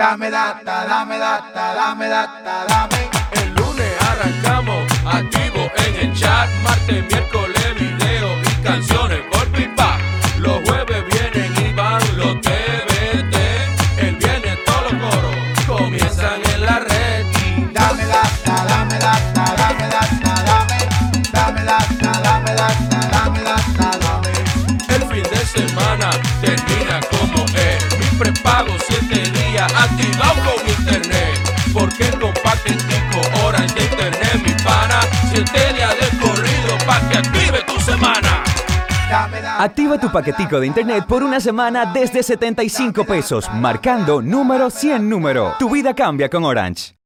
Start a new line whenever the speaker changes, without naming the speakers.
Dame data, dame data, dame data, dame.
El lunes arrancamos, activo en el chat. Martes, miércoles, video y canciones por pipa. Los jueves vienen y van los TVT. El viernes todos los coros comienzan en la red.
Dame data, dame data, dame data, dame. Dame data, dame data, dame data, dame.
El fin de semana termina como es. Mi prepago 7 día activado con internet. Porque con paquetico, horas de internet, mi pana. Siete días de corrido pa' que active tu semana.
Activa tu paquetico de internet por una semana desde 75 pesos, marcando número 100 número. Tu vida cambia con Orange.